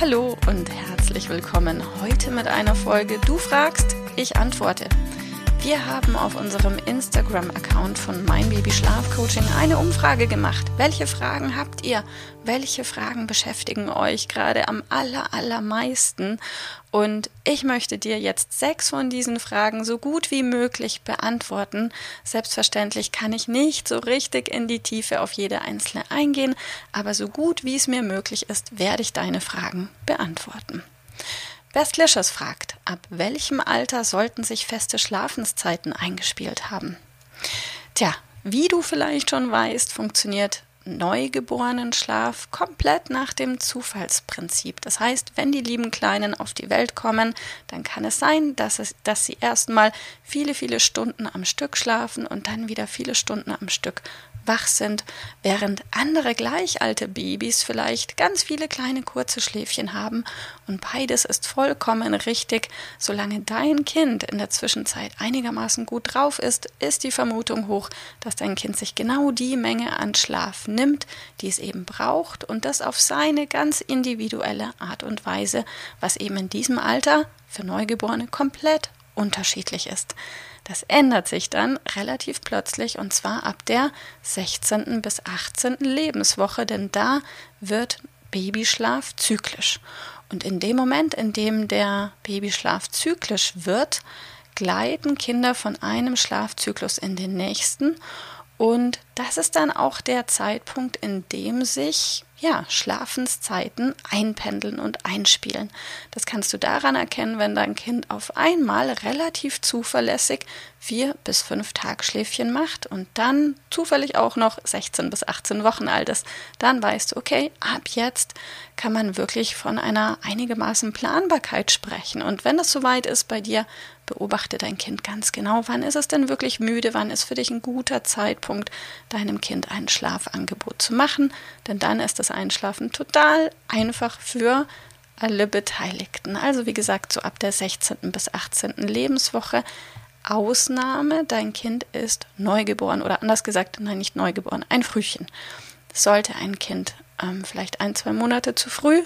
Hallo und herzlich willkommen heute mit einer Folge Du fragst, ich antworte. Wir haben auf unserem Instagram-Account von Mein Baby Schlaf Coaching eine Umfrage gemacht. Welche Fragen habt ihr? Welche Fragen beschäftigen euch gerade am aller, allermeisten? Und ich möchte dir jetzt sechs von diesen Fragen so gut wie möglich beantworten. Selbstverständlich kann ich nicht so richtig in die Tiefe auf jede einzelne eingehen, aber so gut wie es mir möglich ist, werde ich deine Fragen beantworten. Best Licious fragt, ab welchem Alter sollten sich feste Schlafenszeiten eingespielt haben? Tja, wie du vielleicht schon weißt, funktioniert Neugeborenenschlaf komplett nach dem Zufallsprinzip. Das heißt, wenn die lieben Kleinen auf die Welt kommen, dann kann es sein, dass, es, dass sie erstmal viele, viele Stunden am Stück schlafen und dann wieder viele Stunden am Stück wach sind, während andere gleichalte Babys vielleicht ganz viele kleine kurze Schläfchen haben und beides ist vollkommen richtig. Solange dein Kind in der Zwischenzeit einigermaßen gut drauf ist, ist die Vermutung hoch, dass dein Kind sich genau die Menge an Schlaf nimmt, die es eben braucht und das auf seine ganz individuelle Art und Weise, was eben in diesem Alter für Neugeborene komplett unterschiedlich ist. Das ändert sich dann relativ plötzlich und zwar ab der 16. bis 18. Lebenswoche, denn da wird Babyschlaf zyklisch. Und in dem Moment, in dem der Babyschlaf zyklisch wird, gleiten Kinder von einem Schlafzyklus in den nächsten und das ist dann auch der Zeitpunkt, in dem sich ja, Schlafenszeiten einpendeln und einspielen. Das kannst du daran erkennen, wenn dein Kind auf einmal relativ zuverlässig vier bis fünf Tagschläfchen macht und dann zufällig auch noch 16 bis 18 Wochen alt ist. Dann weißt du, okay, ab jetzt kann man wirklich von einer einigermaßen Planbarkeit sprechen. Und wenn das soweit ist bei dir, beobachte dein Kind ganz genau, wann ist es denn wirklich müde, wann ist für dich ein guter Zeitpunkt, deinem Kind ein Schlafangebot zu machen, denn dann ist das Einschlafen total einfach für alle Beteiligten. Also wie gesagt, so ab der 16. bis 18. Lebenswoche. Ausnahme, dein Kind ist neugeboren oder anders gesagt, nein, nicht neugeboren, ein Frühchen. Sollte ein Kind ähm, vielleicht ein, zwei Monate zu früh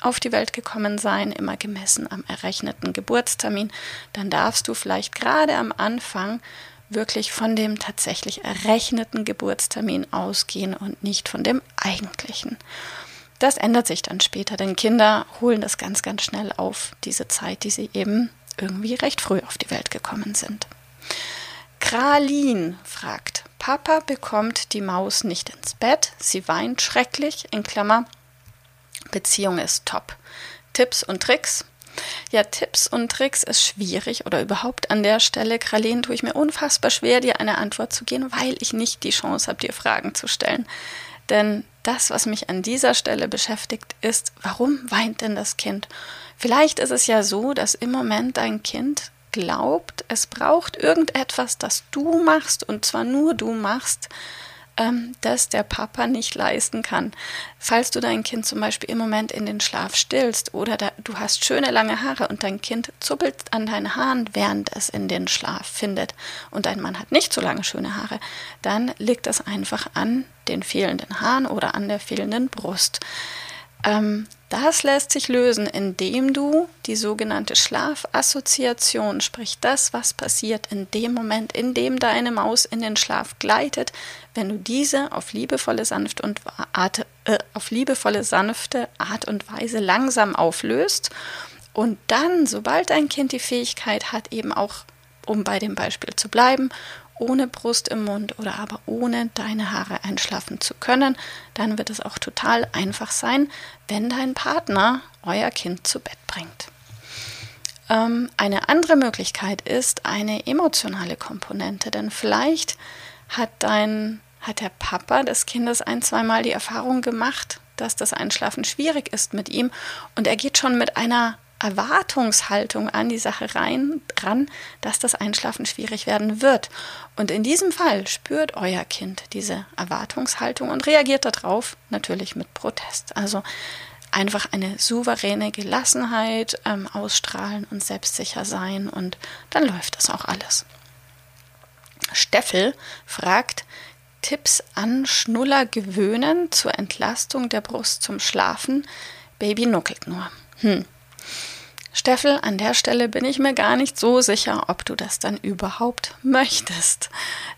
auf die Welt gekommen sein, immer gemessen am errechneten Geburtstermin, dann darfst du vielleicht gerade am Anfang wirklich von dem tatsächlich errechneten Geburtstermin ausgehen und nicht von dem eigentlichen. Das ändert sich dann später, denn Kinder holen das ganz, ganz schnell auf, diese Zeit, die sie eben irgendwie recht früh auf die Welt gekommen sind. Kralin fragt, Papa bekommt die Maus nicht ins Bett, sie weint schrecklich, in Klammer, Beziehung ist top. Tipps und Tricks? Ja, Tipps und Tricks ist schwierig oder überhaupt an der Stelle, Kralen, tue ich mir unfassbar schwer, dir eine Antwort zu geben, weil ich nicht die Chance habe, dir Fragen zu stellen. Denn das, was mich an dieser Stelle beschäftigt, ist, warum weint denn das Kind? Vielleicht ist es ja so, dass im Moment dein Kind glaubt, es braucht irgendetwas, das du machst und zwar nur du machst, ähm, das der Papa nicht leisten kann. Falls du dein Kind zum Beispiel im Moment in den Schlaf stillst oder da, du hast schöne lange Haare und dein Kind zuppelt an deinen Haaren, während es in den Schlaf findet und dein Mann hat nicht so lange schöne Haare, dann liegt das einfach an den fehlenden Haaren oder an der fehlenden Brust. Ähm, das lässt sich lösen, indem du die sogenannte Schlafassoziation, sprich das, was passiert in dem Moment, in dem deine Maus in den Schlaf gleitet, wenn du diese auf liebevolle, sanfte, und Art, äh, auf liebevolle sanfte Art und Weise langsam auflöst. Und dann, sobald dein Kind die Fähigkeit hat, eben auch, um bei dem Beispiel zu bleiben, ohne Brust im Mund oder aber ohne deine Haare einschlafen zu können, dann wird es auch total einfach sein, wenn dein Partner euer Kind zu Bett bringt. Ähm, eine andere Möglichkeit ist eine emotionale Komponente, denn vielleicht hat dein hat der Papa des Kindes ein, zweimal die Erfahrung gemacht, dass das Einschlafen schwierig ist mit ihm und er geht schon mit einer Erwartungshaltung an die Sache rein, ran, dass das Einschlafen schwierig werden wird. Und in diesem Fall spürt euer Kind diese Erwartungshaltung und reagiert darauf natürlich mit Protest. Also einfach eine souveräne Gelassenheit ähm, ausstrahlen und selbstsicher sein und dann läuft das auch alles. Steffel fragt, Tipps an Schnuller gewöhnen zur Entlastung der Brust zum Schlafen. Baby nuckelt nur. Hm. Steffel, an der Stelle bin ich mir gar nicht so sicher, ob du das dann überhaupt möchtest.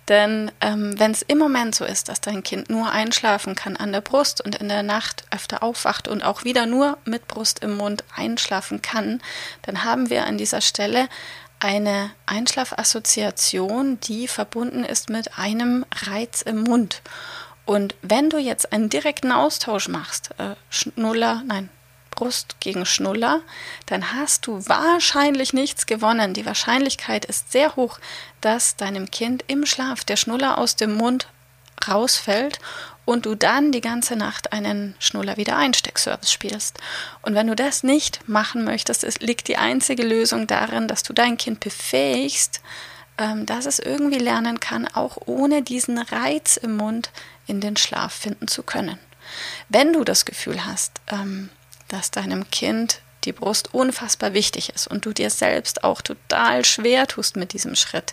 Denn ähm, wenn es im Moment so ist, dass dein Kind nur einschlafen kann an der Brust und in der Nacht öfter aufwacht und auch wieder nur mit Brust im Mund einschlafen kann, dann haben wir an dieser Stelle eine Einschlafassoziation, die verbunden ist mit einem Reiz im Mund. Und wenn du jetzt einen direkten Austausch machst, äh, Schnuller, nein, Brust gegen Schnuller, dann hast du wahrscheinlich nichts gewonnen. Die Wahrscheinlichkeit ist sehr hoch, dass deinem Kind im Schlaf der Schnuller aus dem Mund rausfällt und du dann die ganze Nacht einen Schnuller wieder Einsteckservice spielst. Und wenn du das nicht machen möchtest, liegt die einzige Lösung darin, dass du dein Kind befähigst, ähm, dass es irgendwie lernen kann, auch ohne diesen Reiz im Mund in den Schlaf finden zu können. Wenn du das Gefühl hast, ähm, dass deinem Kind die Brust unfassbar wichtig ist und du dir selbst auch total schwer tust mit diesem Schritt,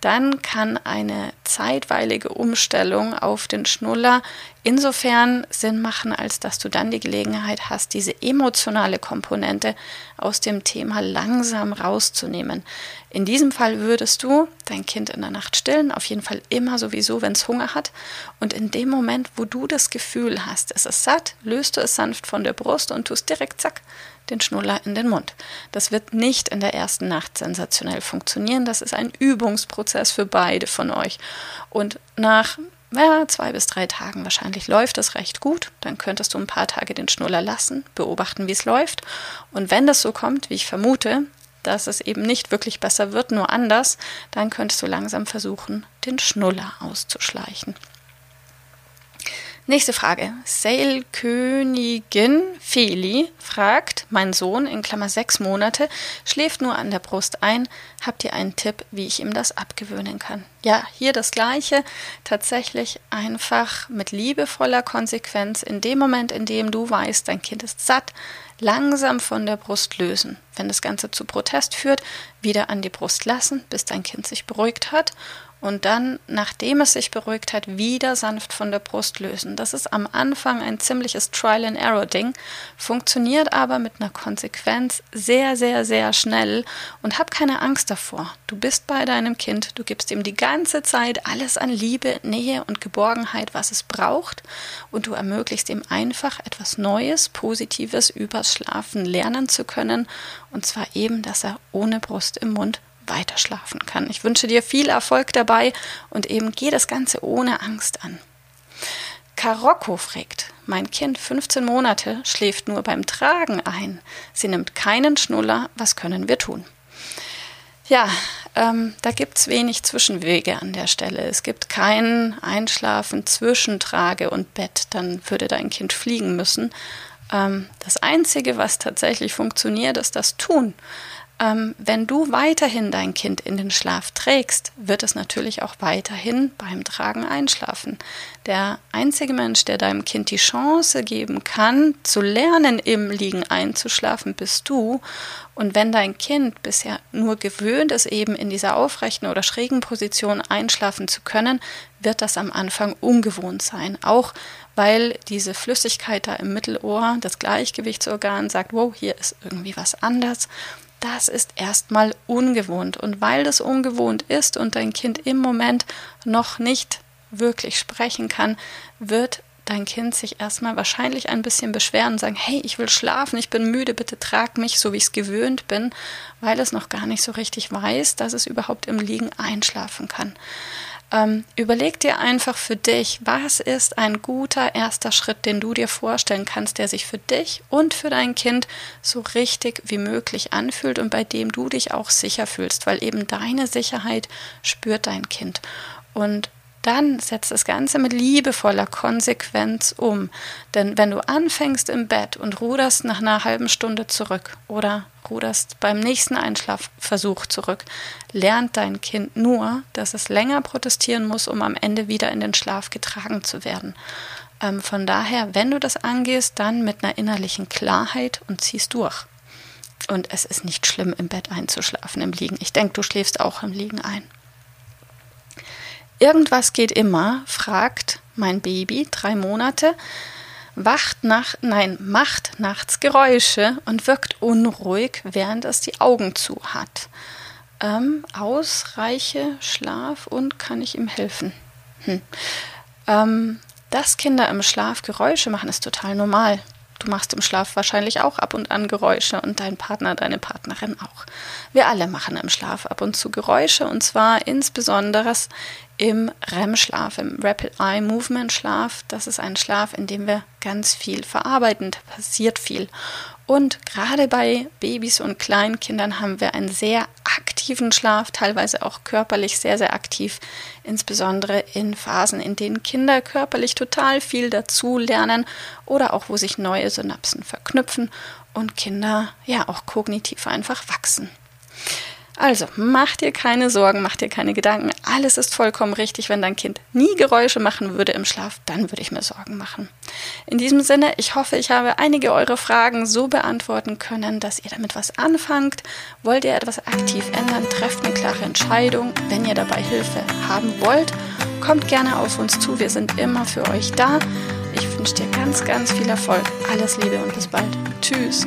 dann kann eine zeitweilige Umstellung auf den Schnuller insofern Sinn machen, als dass du dann die Gelegenheit hast, diese emotionale Komponente aus dem Thema langsam rauszunehmen. In diesem Fall würdest du dein Kind in der Nacht stillen, auf jeden Fall immer sowieso, wenn es Hunger hat. Und in dem Moment, wo du das Gefühl hast, es ist satt, löst du es sanft von der Brust und tust direkt zack den Schnuller in den Mund. Das wird nicht in der ersten Nacht sensationell funktionieren. Das ist ein Übungsprozess für beide von euch. Und nach ja, zwei bis drei Tagen wahrscheinlich läuft es recht gut. Dann könntest du ein paar Tage den Schnuller lassen, beobachten, wie es läuft. Und wenn das so kommt, wie ich vermute, dass es eben nicht wirklich besser wird, nur anders, dann könntest du langsam versuchen, den Schnuller auszuschleichen. Nächste Frage. Seilkönigin Feli fragt, mein Sohn in Klammer sechs Monate schläft nur an der Brust ein. Habt ihr einen Tipp, wie ich ihm das abgewöhnen kann? Ja, hier das Gleiche. Tatsächlich einfach mit liebevoller Konsequenz in dem Moment, in dem du weißt, dein Kind ist satt, langsam von der Brust lösen. Wenn das Ganze zu Protest führt, wieder an die Brust lassen, bis dein Kind sich beruhigt hat und dann, nachdem es sich beruhigt hat, wieder sanft von der Brust lösen. Das ist am Anfang ein ziemliches Trial-and-Error-Ding, funktioniert aber mit einer Konsequenz sehr, sehr, sehr schnell und hab keine Angst davor. Du bist bei deinem Kind, du gibst ihm die ganze Zeit alles an Liebe, Nähe und Geborgenheit, was es braucht und du ermöglichst ihm einfach etwas Neues, Positives übers Schlafen lernen zu können und zwar eben, dass er ohne Brust im Mund weiter schlafen kann. Ich wünsche dir viel Erfolg dabei und eben geh das Ganze ohne Angst an. Karocco fragt, mein Kind 15 Monate schläft nur beim Tragen ein. Sie nimmt keinen Schnuller, was können wir tun? Ja, ähm, da gibt es wenig Zwischenwege an der Stelle. Es gibt kein Einschlafen zwischen Trage und Bett, dann würde dein Kind fliegen müssen. Ähm, das Einzige, was tatsächlich funktioniert, ist das Tun. Ähm, wenn du weiterhin dein Kind in den Schlaf trägst, wird es natürlich auch weiterhin beim Tragen einschlafen. Der einzige Mensch, der deinem Kind die Chance geben kann, zu lernen, im Liegen einzuschlafen, bist du. Und wenn dein Kind bisher nur gewöhnt ist, eben in dieser aufrechten oder schrägen Position einschlafen zu können, wird das am Anfang ungewohnt sein. Auch weil diese Flüssigkeit da im Mittelohr, das Gleichgewichtsorgan, sagt, wow, hier ist irgendwie was anders das ist erstmal ungewohnt. Und weil das ungewohnt ist und dein Kind im Moment noch nicht wirklich sprechen kann, wird dein Kind sich erstmal wahrscheinlich ein bisschen beschweren und sagen, hey, ich will schlafen, ich bin müde, bitte trag mich, so wie ich es gewöhnt bin, weil es noch gar nicht so richtig weiß, dass es überhaupt im Liegen einschlafen kann. Ähm, überleg dir einfach für dich, was ist ein guter erster Schritt, den du dir vorstellen kannst, der sich für dich und für dein Kind so richtig wie möglich anfühlt und bei dem du dich auch sicher fühlst, weil eben deine Sicherheit spürt dein Kind. Und dann setz das Ganze mit liebevoller Konsequenz um. Denn wenn du anfängst im Bett und ruderst nach einer halben Stunde zurück oder ruderst beim nächsten Einschlafversuch zurück, lernt dein Kind nur, dass es länger protestieren muss, um am Ende wieder in den Schlaf getragen zu werden. Ähm, von daher, wenn du das angehst, dann mit einer innerlichen Klarheit und ziehst durch. Und es ist nicht schlimm, im Bett einzuschlafen, im Liegen. Ich denke, du schläfst auch im Liegen ein. Irgendwas geht immer, fragt mein Baby, drei Monate, wacht nach, nein, macht nachts Geräusche und wirkt unruhig, während es die Augen zu hat. Ähm, ausreiche Schlaf und kann ich ihm helfen? Hm. Ähm, dass Kinder im Schlaf Geräusche machen, ist total normal. Du machst im Schlaf wahrscheinlich auch ab und an Geräusche und dein Partner, deine Partnerin auch. Wir alle machen im Schlaf ab und zu Geräusche und zwar insbesondere im REM-Schlaf, im Rapid Eye Movement Schlaf. Das ist ein Schlaf, in dem wir ganz viel verarbeiten, passiert viel. Und gerade bei Babys und Kleinkindern haben wir einen sehr aktiven Schlaf, teilweise auch körperlich sehr, sehr aktiv, insbesondere in Phasen, in denen Kinder körperlich total viel dazu lernen oder auch wo sich neue Synapsen verknüpfen und Kinder ja auch kognitiv einfach wachsen. Also, mach dir keine Sorgen, mach dir keine Gedanken. Alles ist vollkommen richtig. Wenn dein Kind nie Geräusche machen würde im Schlaf, dann würde ich mir Sorgen machen. In diesem Sinne, ich hoffe, ich habe einige eurer Fragen so beantworten können, dass ihr damit was anfangt. Wollt ihr etwas aktiv ändern, trefft eine klare Entscheidung. Wenn ihr dabei Hilfe haben wollt, kommt gerne auf uns zu. Wir sind immer für euch da. Ich wünsche dir ganz, ganz viel Erfolg. Alles Liebe und bis bald. Tschüss.